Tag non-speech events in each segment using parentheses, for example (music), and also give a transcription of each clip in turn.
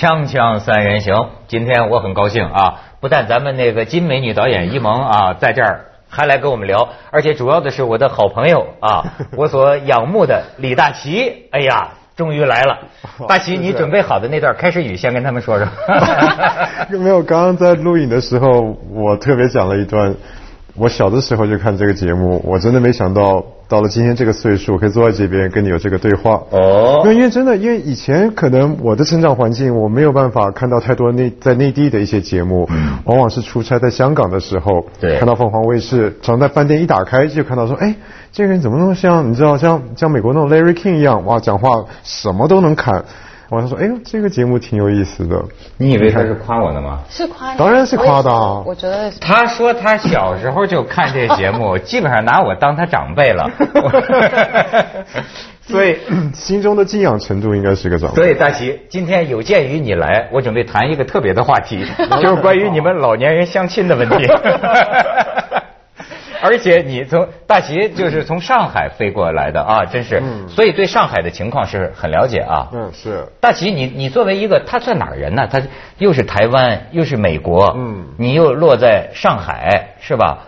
锵锵三人行，今天我很高兴啊！不但咱们那个金美女导演一萌啊在这儿，还来跟我们聊，而且主要的是我的好朋友啊，(laughs) 我所仰慕的李大齐，哎呀，终于来了！大齐，你准备好的那段开始语，先跟他们说说。(laughs) (laughs) 没有，刚刚在录影的时候，我特别讲了一段。我小的时候就看这个节目，我真的没想到到了今天这个岁数，可以坐在这边跟你有这个对话。哦，因为真的，因为以前可能我的成长环境，我没有办法看到太多内在内地的一些节目，往往是出差在香港的时候，对，看到凤凰卫视，常在饭店一打开就看到说，哎，这个人怎么那么像，你知道像像美国那种 Larry King 一样，哇，讲话什么都能侃。我说：“哎呦，这个节目挺有意思的。你以为他是夸我的吗？是夸，当然是夸的。我觉得他说他小时候就看这节目，(laughs) 基本上拿我当他长辈了。(laughs) 所以 (clears throat) 心中的敬仰程度应该是个长辈。所以大齐，今天有鉴于你来，我准备谈一个特别的话题，(laughs) 就是关于你们老年人相亲的问题。”而且你从大齐就是从上海飞过来的啊，真是，所以对上海的情况是很了解啊。嗯，是。大齐，你你作为一个，他算哪儿人呢？他又是台湾，又是美国，嗯，你又落在上海，是吧？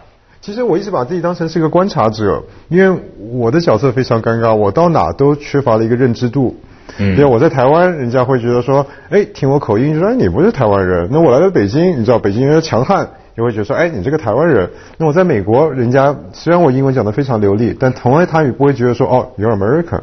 其实我一直把自己当成是一个观察者，因为我的角色非常尴尬，我到哪都缺乏了一个认知度。嗯。因为我在台湾，人家会觉得说，哎，听我口音就说，哎，你不是台湾人。那我来到北京，你知道北京人强悍。就会觉得说，哎，你这个台湾人。那我在美国，人家虽然我英文讲得非常流利，但同样他也不会觉得说，哦，you're American。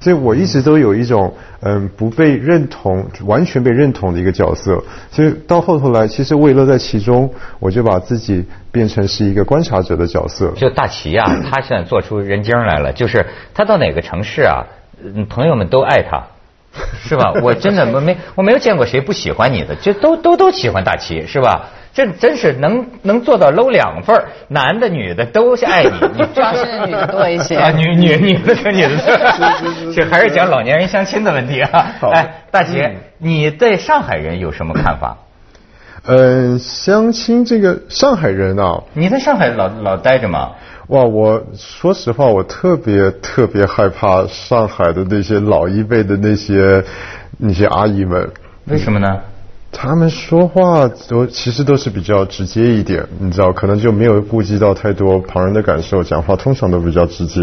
所以我一直都有一种，嗯，不被认同、完全被认同的一个角色。所以到后头来，其实我也乐在其中，我就把自己变成是一个观察者的角色。就大齐啊，他现在做出人精来了，就是他到哪个城市啊，朋友们都爱他。是吧？我真的我没我没有见过谁不喜欢你的，就都都都喜欢大齐，是吧？这真是能能做到搂两份儿男的女的都爱你。主要是女的多一些啊，女女女的跟女的，(laughs) 这还是讲老年人相亲的问题啊。哎，大姐，你对上海人有什么看法？嗯，相亲这个上海人啊，你在上海老老待着吗？哇，我说实话，我特别特别害怕上海的那些老一辈的那些那些阿姨们。为什么呢？他们说话都其实都是比较直接一点，你知道，可能就没有顾及到太多旁人的感受，讲话通常都比较直接，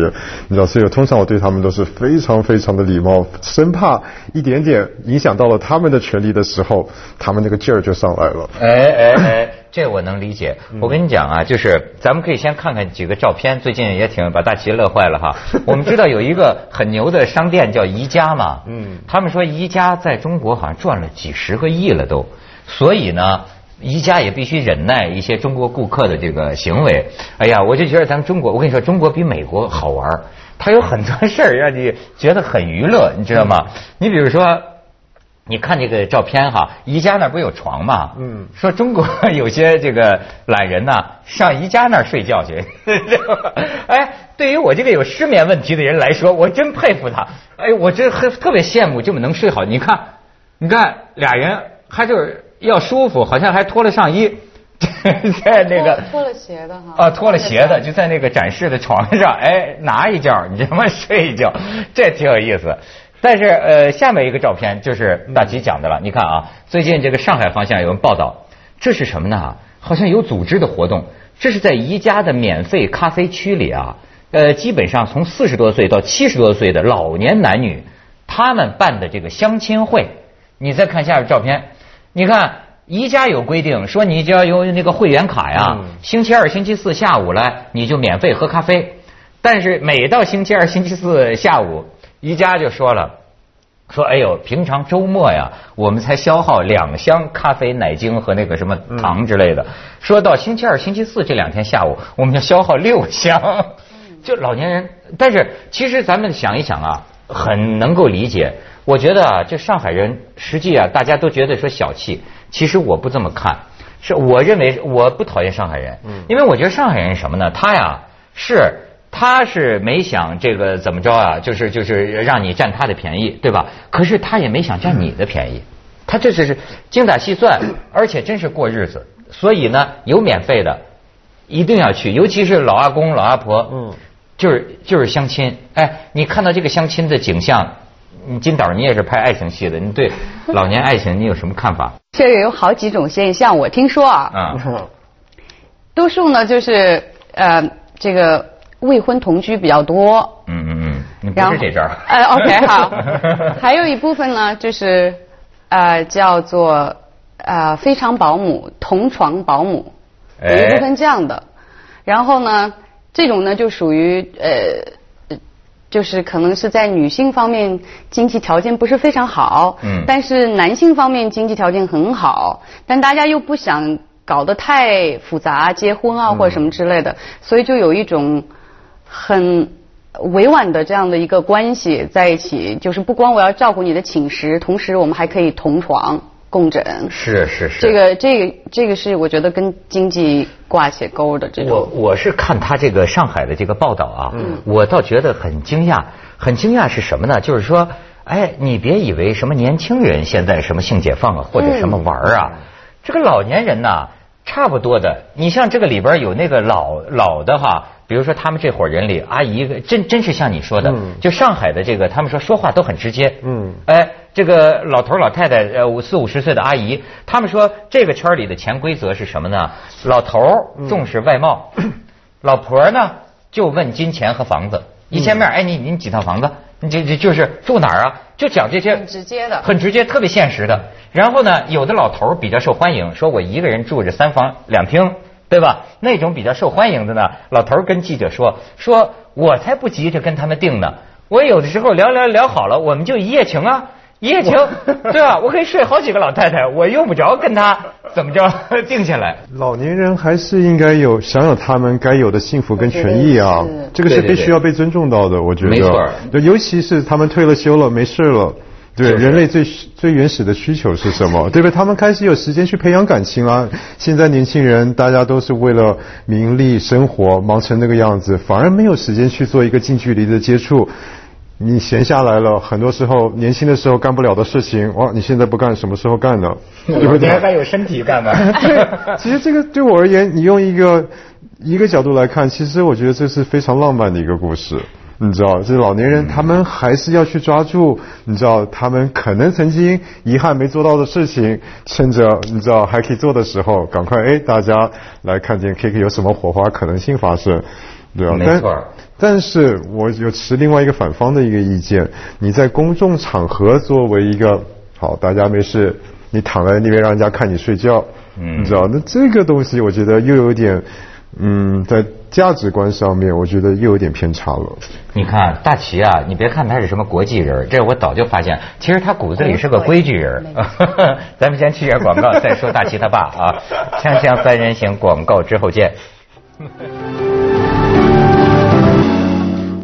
你知道，所以通常我对他们都是非常非常的礼貌，生怕一点点影响到了他们的权利的时候，他们那个劲儿就上来了。哎哎哎。这我能理解。我跟你讲啊，就是咱们可以先看看几个照片，最近也挺把大齐乐坏了哈。(laughs) 我们知道有一个很牛的商店叫宜家嘛，嗯，他们说宜家在中国好像赚了几十个亿了都，所以呢，宜家也必须忍耐一些中国顾客的这个行为。哎呀，我就觉得咱们中国，我跟你说，中国比美国好玩，它有很多事儿让你觉得很娱乐，你知道吗？你比如说。你看这个照片哈，宜家那不有床吗？嗯，说中国有些这个懒人呐，(laughs) 上宜家那儿睡觉去。(laughs) 哎，对于我这个有失眠问题的人来说，我真佩服他。哎，我这很特别羡慕这么能睡好。你看，你看俩人还就是要舒服，好像还脱了上衣，(laughs) 在那个脱了鞋的哈。啊，脱了鞋的就在那个展示的床上，哎，拿一觉你他妈睡一觉，这挺有意思。但是呃，下面一个照片就是大吉讲的了。你看啊，最近这个上海方向有人报道，这是什么呢？好像有组织的活动。这是在宜家的免费咖啡区里啊，呃，基本上从四十多岁到七十多岁的老年男女，他们办的这个相亲会。你再看下面照片，你看宜家有规定说，你只要有那个会员卡呀，星期二、星期四下午来你就免费喝咖啡。但是每到星期二、星期四下午。宜家就说了，说哎呦，平常周末呀，我们才消耗两箱咖啡奶精和那个什么糖之类的。说到星期二、星期四这两天下午，我们要消耗六箱。就老年人，但是其实咱们想一想啊，很能够理解。我觉得啊，这上海人实际啊，大家都觉得说小气，其实我不这么看。是我认为我不讨厌上海人，因为我觉得上海人什么呢？他呀是。他是没想这个怎么着啊，就是就是让你占他的便宜，对吧？可是他也没想占你的便宜，他这就是精打细算，而且真是过日子。所以呢，有免费的，一定要去，尤其是老阿公老阿婆，嗯，就是就是相亲。哎，你看到这个相亲的景象，你金导，你也是拍爱情戏的，你对老年爱情你有什么看法？这有好几种现象，我听说啊，嗯多数呢就是呃这个未婚同居比较多。嗯嗯嗯，你不是这招。呃，OK 好，还有一部分呢就是呃叫做呃非常保姆、同床保姆，有一部分这样的。然后呢，这种呢就属于呃。就是可能是在女性方面经济条件不是非常好，嗯，但是男性方面经济条件很好，但大家又不想搞得太复杂，结婚啊或者什么之类的，所以就有一种很委婉的这样的一个关系在一起，就是不光我要照顾你的寝食，同时我们还可以同床。共枕是是是，这个这个这个是我觉得跟经济挂起钩的这种。我我是看他这个上海的这个报道啊，我倒觉得很惊讶，很惊讶是什么呢？就是说，哎，你别以为什么年轻人现在什么性解放啊，或者什么玩啊，这个老年人呐，差不多的。你像这个里边有那个老老的哈。比如说，他们这伙人里，阿姨真真是像你说的，就上海的这个，他们说说话都很直接。嗯，哎，这个老头老太太，呃，五四五十岁的阿姨，他们说这个圈里的潜规则是什么呢？老头重视外貌，(coughs) 老婆呢就问金钱和房子。一见面，哎，你你几套房子？你这这就是住哪儿啊？就讲这些很直接的，很直接，特别现实的。然后呢，有的老头比较受欢迎，说我一个人住着三房两厅。对吧？那种比较受欢迎的呢，老头跟记者说：“说我才不急着跟他们定呢，我有的时候聊聊聊好了，我们就一夜情啊，一夜情，(laughs) 对吧？我可以睡好几个老太太，我用不着跟他怎么着 (laughs) 定下来。”老年人还是应该有享有他们该有的幸福跟权益啊，这个是必须要被尊重到的，我觉得。没错。尤其是他们退了休了，没事了。对，人类最最原始的需求是什么？(laughs) 对不对？他们开始有时间去培养感情了。现在年轻人大家都是为了名利生活忙成那个样子，反而没有时间去做一个近距离的接触。你闲下来了，很多时候年轻的时候干不了的事情，哇，你现在不干，什么时候干呢？(laughs) 对不对？还有身体干吗？对，(laughs) 其实这个对我而言，你用一个一个角度来看，其实我觉得这是非常浪漫的一个故事。你知道，这老年人他们还是要去抓住，你知道，他们可能曾经遗憾没做到的事情，趁着你知道还可以做的时候，赶快哎，大家来看见 K K 有什么火花可能性发生，对吧？没错。但是我有持另外一个反方的一个意见，你在公众场合作为一个好，大家没事，你躺在那边让人家看你睡觉，嗯，你知道，那这个东西我觉得又有点。嗯，在价值观上面，我觉得又有点偏差了。你看大齐啊，你别看他是什么国际人，这我早就发现，其实他骨子里是个规矩人。(laughs) 咱们先去点广告，再说大齐他爸啊。锵锵三人行，广告之后见。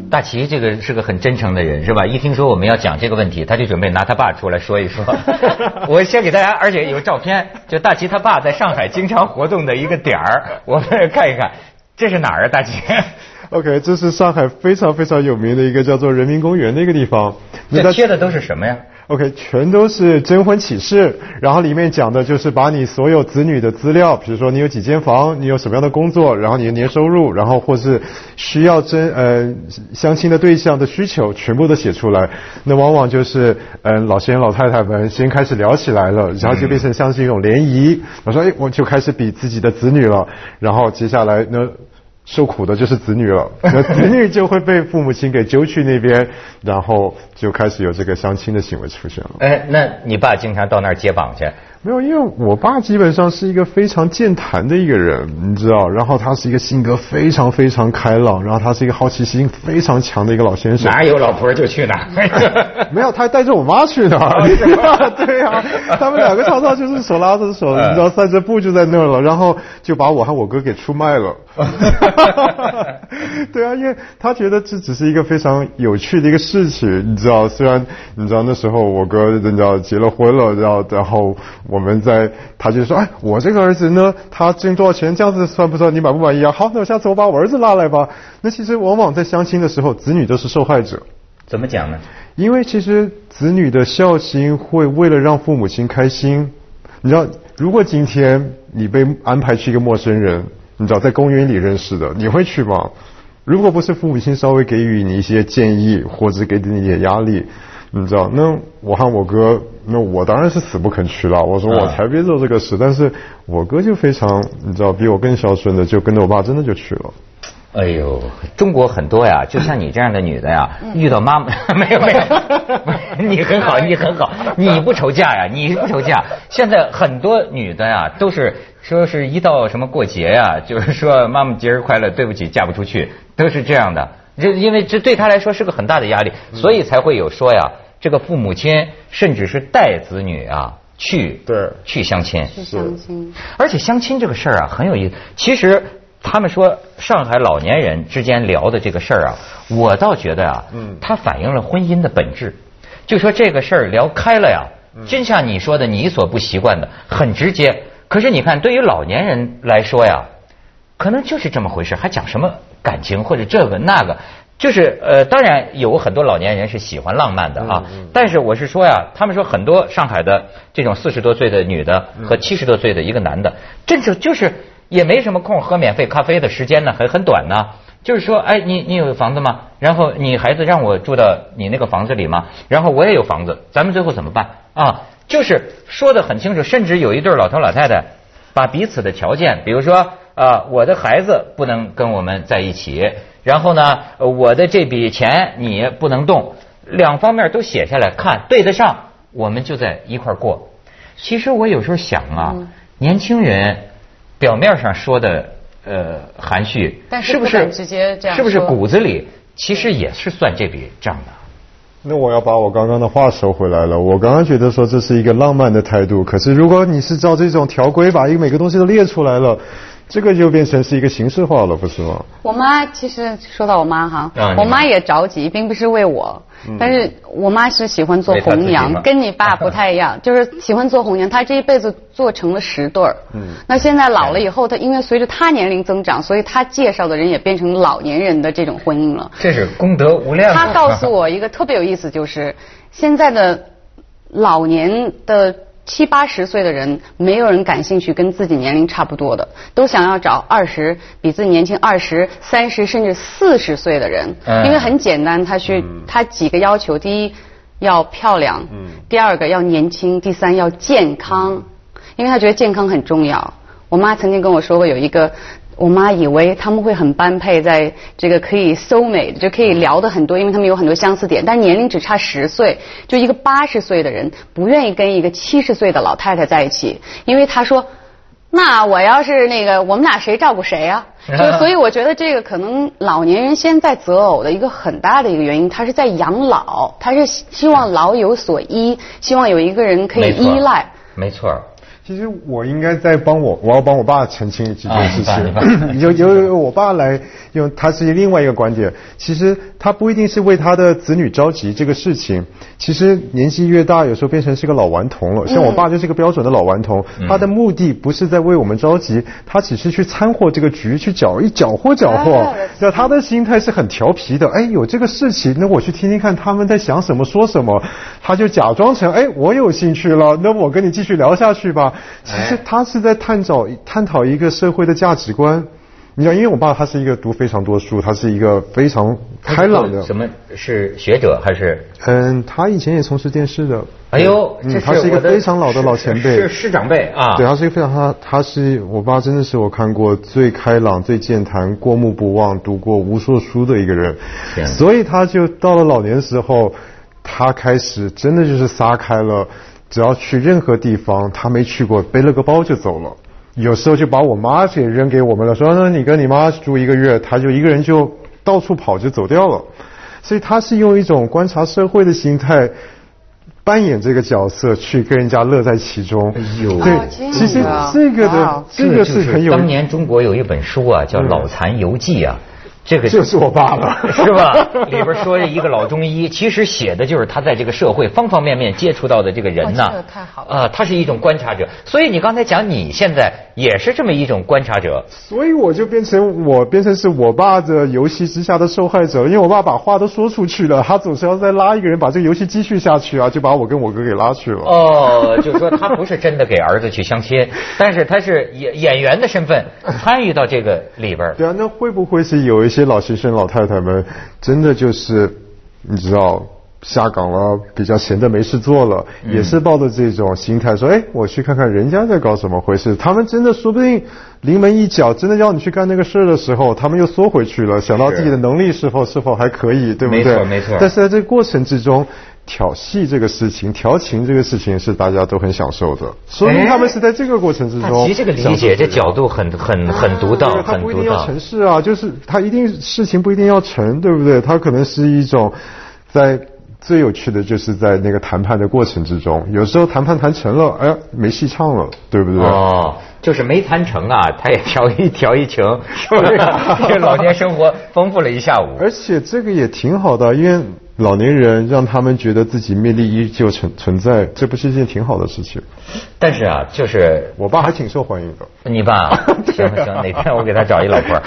大齐这个是个很真诚的人，是吧？一听说我们要讲这个问题，他就准备拿他爸出来说一说。(laughs) 我先给大家，而且有照片，就大齐他爸在上海经常活动的一个点儿，(laughs) 我们看一看，这是哪儿啊？大齐？(laughs) OK，这是上海非常非常有名的一个叫做人民公园的一个地方。这贴的都是什么呀？OK，全都是征婚启事，然后里面讲的就是把你所有子女的资料，比如说你有几间房，你有什么样的工作，然后你的年收入，然后或是需要征呃相亲的对象的需求，全部都写出来。那往往就是嗯老先生老太太们先开始聊起来了，然后就变成像是一种联谊。我说哎，我就开始比自己的子女了，然后接下来呢？受苦的就是子女了，那子女就会被父母亲给揪去那边，然后就开始有这个相亲的行为出现了。哎，那你爸经常到那儿接榜去？没有，因为我爸基本上是一个非常健谈的一个人，你知道，然后他是一个性格非常非常开朗，然后他是一个好奇心非常强的一个老先生。哪有老婆就去哪？(laughs) (laughs) 没有，他还带着我妈去的。(laughs) 对呀，他们两个常常就是手拉着手，你知道，散着步就在那儿了，然后就把我和我哥给出卖了。对啊，因为他觉得这只是一个非常有趣的一个事情，你知道，知道虽然你知道那时候我哥你知道结了婚了，然后然后我们在，他就说，哎，我这个儿子呢，他挣多少钱，这样子算不算？你满不满意啊？好，那我下次我把我儿子拉来吧。那其实往往在相亲的时候，子女都是受害者。怎么讲呢？因为其实子女的孝心会为了让父母亲开心，你知道，如果今天你被安排去一个陌生人。你知道在公园里认识的，你会去吗？如果不是父母亲稍微给予你一些建议或者给你一点压力，你知道，那我和我哥，那我当然是死不肯去了。我说我才别做这个事，但是我哥就非常，你知道，比我更孝顺的，就跟着我爸真的就去了。哎呦，中国很多呀，(laughs) 就像你这样的女的呀，遇到妈妈没有 (laughs) 没有，(laughs) 你很好，你很好，你不愁嫁呀，你不愁嫁。现在很多女的呀，都是说是一到什么过节呀，就是说妈妈节日快乐，对不起，嫁不出去，都是这样的。这因为这对她来说是个很大的压力，所以才会有说呀，这个父母亲甚至是带子女啊去对去相亲，去相亲，而且相亲这个事儿啊很有意思。其实他们说上海老年人之间聊的这个事儿啊，我倒觉得啊，嗯。它反映了婚姻的本质。就说这个事儿聊开了呀，真像你说的，你所不习惯的，很直接。可是你看，对于老年人来说呀，可能就是这么回事，还讲什么感情或者这个那个，就是呃，当然有很多老年人是喜欢浪漫的啊，但是我是说呀，他们说很多上海的这种四十多岁的女的和七十多岁的一个男的，真是就是也没什么空喝免费咖啡的时间呢，很很短呢。就是说，哎，你你有房子吗？然后你孩子让我住到你那个房子里吗？然后我也有房子，咱们最后怎么办啊？就是说的很清楚，甚至有一对老头老太太把彼此的条件，比如说啊，我的孩子不能跟我们在一起，然后呢，呃我的这笔钱你不能动，两方面都写下来看对得上，我们就在一块儿过。其实我有时候想啊，年轻人表面上说的呃含蓄，但是是不是直接这样是不是骨子里其实也是算这笔账的？那我要把我刚刚的话收回来了。我刚刚觉得说这是一个浪漫的态度，可是如果你是照这种条规把一个每个东西都列出来了，这个就变成是一个形式化了，不是吗？我妈其实说到我妈哈，啊我妈也着急，并不是为我，但是我妈是喜欢做红娘，跟你爸不太一样，(laughs) 就是喜欢做红娘。她这一辈子做成了十对儿，嗯那现在老了以后，她因为随着她年龄增长，所以她介绍的人也变成老年人的这种婚姻了。这是功德无量。她告诉我一个特别有意思，就是现在的老年的七八十岁的人，没有人感兴趣跟自己年龄差不多的，都想要找二十比自己年轻二十三十甚至四十岁的人，嗯。因为很简单，他去他几个要求，第一要漂亮，第二个要年轻，第三要健康，因为他觉得健康很重要。我妈曾经跟我说过，有一个我妈以为他们会很般配，在这个可以 soul mate 就可以聊的很多，因为他们有很多相似点，但年龄只差十岁，就一个八十岁的人不愿意跟一个七十岁的老太太在一起，因为他说。那我要是那个，我们俩谁照顾谁啊？(laughs) 就所以我觉得这个可能老年人现在择偶的一个很大的一个原因，他是在养老，他是希望老有所依，希望有一个人可以依赖。没错儿，其实我应该在帮我，我要帮我爸澄清几件事情。由由由我爸来用，他是另外一个观点。其实他不一定是为他的子女着急这个事情。其实年纪越大，有时候变成是个老顽童了。像我爸就是个标准的老顽童，他的目的不是在为我们着急，他只是去掺和这个局，去搅一搅和搅和哎。那他的心态是很调皮的。哎，有这个事情，那我去听听看他们在想什么，说什么。他就假装成哎，我有兴趣了，那我跟你继续聊下去吧。其实他是在探讨探讨一个社会的价值观。你知道，因为我爸他是一个读非常多书，他是一个非常开朗的。什么是学者还是？嗯，他以前也从事电视的。哎呦，这嗯，他是一个非常老的老前辈，是师长辈啊。对，他是一个非常他他是我爸，真的是我看过最开朗、最健谈、过目不忘、读过无数书的一个人所以他就到了老年时候，他开始真的就是撒开了，只要去任何地方他没去过，背了个包就走了。有时候就把我妈也扔给我们了，说那你跟你妈住一个月，他就一个人就到处跑就走掉了。所以他是用一种观察社会的心态。扮演这个角色去跟人家乐在其中，哎呦对哦这样，其实啊这个的这个是很有，当年中国有一本书啊，叫《嗯老残游记》啊。这个就是我爸爸 (laughs) 是吧？里边说一个老中医，其实写的就是他在这个社会方方面面接触到的这个人呐。哇这个太好了啊，他是一种观察者，所以你刚才讲你现在也是这么一种观察者。所以我就变成我变成是我爸的游戏之下的受害者，因为我爸把话都说出去了，他总是要再拉一个人把这个游戏继续下去啊，就把我跟我哥给拉去了。哦，就是说他不是真的给儿子去相亲，但是他是演演员的身份参与到这个里边。对啊，那会不会是有一些老先生、老太太们真的就是你知道下岗了，比较闲的没事做了，也是抱着这种心态说，哎，我去看看人家在搞什么回事。他们真的说不定临门一脚，真的要你去干那个事儿的时候，他们又缩回去了，想到自己的能力是否是否还可以，对不对？没错没错。但是在这个过程之中。调戏这个事情，调情这个事情是大家都很享受的，说明他们是在这个过程之中。其实这个理解这角度很很很独到，很独到。他不一定要成事啊，就是他一定事情不一定要成，对不对？他可能是一种在最有趣的就是在那个谈判的过程之中，有时候谈判谈成了，哎呀没戏唱了，对不对？哦，就是没谈成啊，他也调一调一情，(laughs) 是不是？这老年生活丰富了一下午。而且这个也挺好的，因为。老年人让他们觉得自己魅力依旧存存在，这不是一件挺好的事情。但是啊，就是我爸还挺受欢迎的。你爸 (laughs) 行行，哪天我给他找一老婆。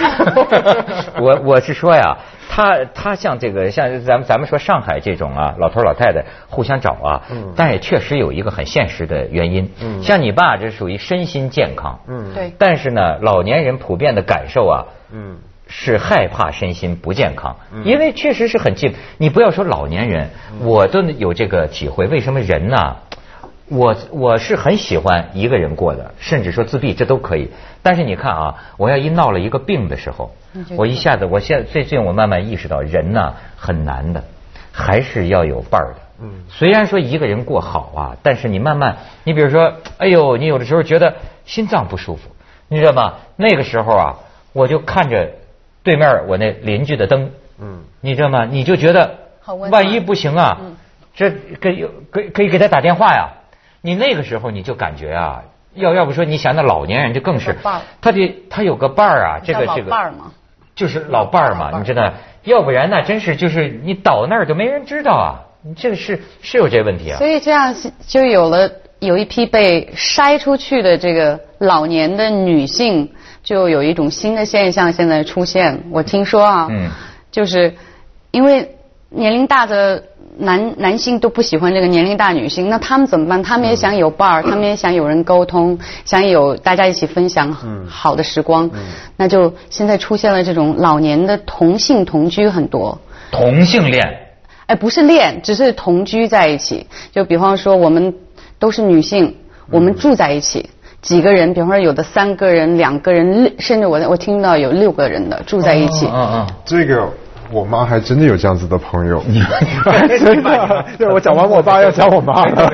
(laughs) 我我是说呀，他他像这个像咱们咱们说上海这种啊，老头老太太互相找啊，但也确实有一个很现实的原因。嗯像你爸这属于身心健康。嗯，对。但是呢，老年人普遍的感受啊。嗯。是害怕身心不健康，因为确实是很近。你不要说老年人，我都有这个体会。为什么人呢？我我是很喜欢一个人过的，甚至说自闭，这都可以。但是你看啊，我要一闹了一个病的时候，我一下子，我现最近我慢慢意识到，人呢很难的，还是要有伴儿的。嗯，虽然说一个人过好啊，但是你慢慢，你比如说，哎呦，你有的时候觉得心脏不舒服，你知道吗？那个时候啊，我就看着。对面我那邻居的灯，嗯，你知道吗？你就觉得，万一不行啊，这可以可可以给他打电话呀。你那个时候你就感觉啊，要要不说你想那老年人就更是，他得他有个伴儿啊，这个这个，就是老伴儿嘛，你知道？要不然那真是就是你倒那儿就没人知道啊，你这个是是有这问题啊。所以这样就有了有一批被筛出去的这个老年的女性。就有一种新的现象现在出现，我听说啊，嗯就是因为年龄大的男男性都不喜欢这个年龄大女性，那他们怎么办？他们也想有伴儿，他们也想有人沟通，想有大家一起分享好的时光，那就现在出现了这种老年的同性同居很多。同性恋？哎，不是恋，只是同居在一起。就比方说，我们都是女性，我们住在一起。几个人，比方说有的三个人、两个人，甚至我我听到有六个人的住在一起。嗯嗯。这个我妈还真的有这样子的朋友。真的？对，我讲完我爸要讲我妈了。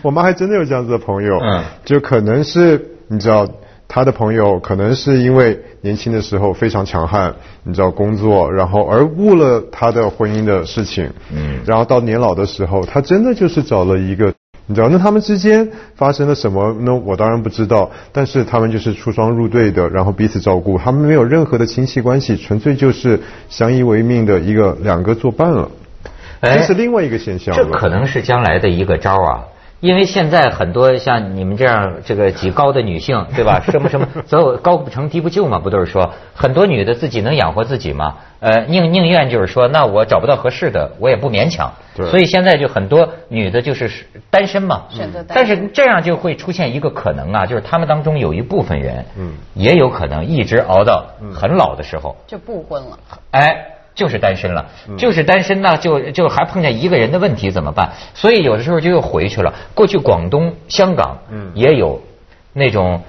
我妈还真的有这样子的朋友。嗯。就可能是你知道，他的朋友可能是因为年轻的时候非常强悍，你知道工作，然后而误了他的婚姻的事情。嗯。然后到年老的时候，他真的就是找了一个。你知道那他们之间发生了什么？那我当然不知道。但是他们就是出双入对的，然后彼此照顾，他们没有任何的亲戚关系，纯粹就是相依为命的一个两个作伴了。这是另外一个现象。这可能是将来的一个招啊。因为现在很多像你们这样这个极高的女性，(laughs) 对吧？什么什么，所有高不成低不就嘛，不都是说很多女的自己能养活自己吗？呃，宁宁愿就是说，那我找不到合适的，我也不勉强。所以现在就很多女的就是单身嘛。选择单身。但是这样就会出现一个可能啊，就是他们当中有一部分人，嗯，也有可能一直熬到很老的时候就不婚了。哎。就是单身了，就是单身呢，就就还碰见一个人的问题怎么办？所以有的时候就又回去了。过去广东、香港也有那种，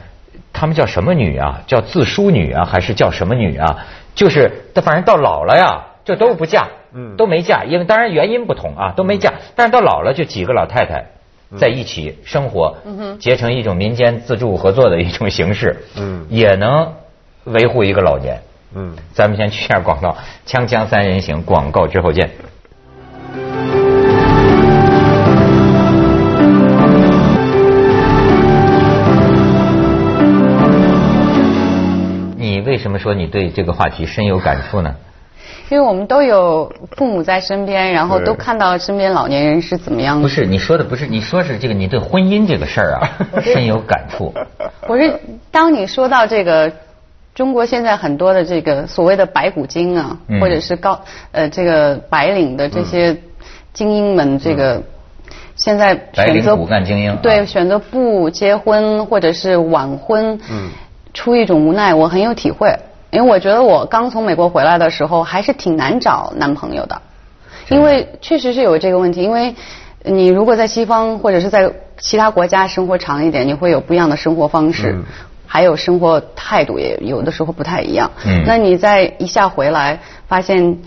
他们叫什么女啊？叫自梳女啊，还是叫什么女啊？就是他反正到老了呀，就都不嫁，都没嫁，因为当然原因不同啊，都没嫁。但是到老了，就几个老太太在一起生活，结成一种民间自助合作的一种形式，也能维护一个老年。嗯，咱们先去下广告，《锵锵三人行》广告之后见。你为什么说你对这个话题深有感触呢？因为我们都有父母在身边，然后都看到身边老年人是怎么样的。不是你说的，不是你说是这个，你对婚姻这个事儿啊 (laughs) 深有感触。我是当你说到这个。中国现在很多的这个所谓的白骨精啊，或者是高呃这个白领的这些精英们，这个现在选择骨干精英对选择不结婚或者是晚婚，出一种无奈，我很有体会，因为我觉得我刚从美国回来的时候还是挺难找男朋友的，因为确实是有这个问题，因为你如果在西方或者是在其他国家生活长一点，你会有不一样的生活方式，还有生活态度也有的时候不太一样。嗯，那你再一下回来，发现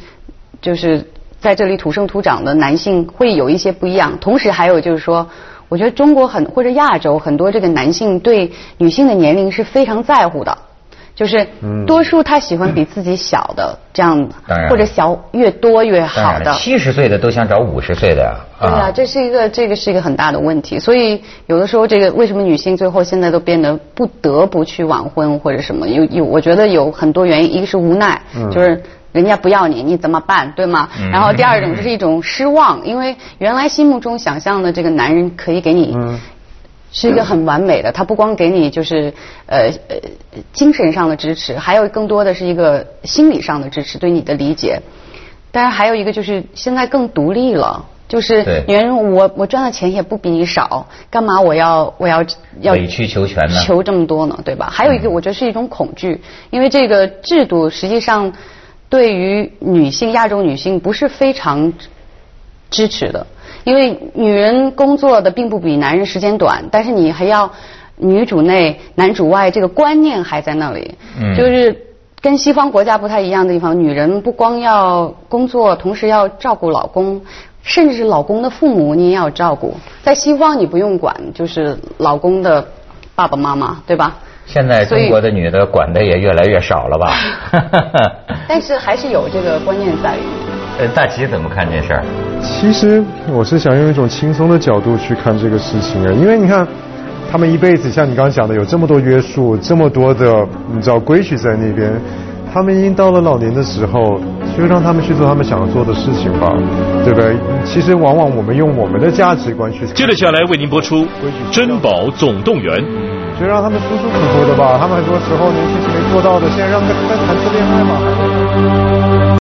就是在这里土生土长的男性会有一些不一样，同时还有就是说。我觉得中国很或者亚洲很多这个男性对女性的年龄是非常在乎的，就是多数他喜欢比自己小的这样，或者小越多越好的。七十岁的都想找五十岁的呀。对啊，这是一个这个是一个很大的问题，所以有的时候这个为什么女性最后现在都变得不得不去晚婚或者什么？有有，我觉得有很多原因，一个是无奈，就是。人家不要你，你怎么办？对吗？然后第二种就是一种失望，因为原来心目中想象的这个男人可以给你是一个很完美的，他不光给你就是呃呃精神上的支持，还有更多的是一个心理上的支持，对你的理解。当然还有一个就是现在更独立了，就是女人我我赚的钱也不比你少，干嘛我要我要要委曲求全呢？求这么多呢？对吧？还有一个我觉得是一种恐惧，因为这个制度实际上。对于女性，亚洲女性不是非常支持的，因为女人工作的并不比男人时间短，但是你还要女主内男主外，这个观念还在那里。嗯。就是跟西方国家不太一样的地方，女人不光要工作，同时要照顾老公，甚至是老公的父母你也要照顾。在西方你不用管，就是老公的爸爸妈妈，对吧？现在中国的女的管的也越来越少了吧？(laughs) 但是还是有这个观念在于。呃，大齐怎么看这事儿？其实我是想用一种轻松的角度去看这个事情啊，因为你看，他们一辈子像你刚刚讲的，有这么多约束，这么多的你知道规矩在那边，他们已经到了老年的时候，就让他们去做他们想要做的事情吧，对不对？其实往往我们用我们的价值观去。接着下来为您播出《珍宝总动员》。就让他们舒舒服服的吧，他们很多时候年轻时没做到的，现在让他们谈次恋爱吧。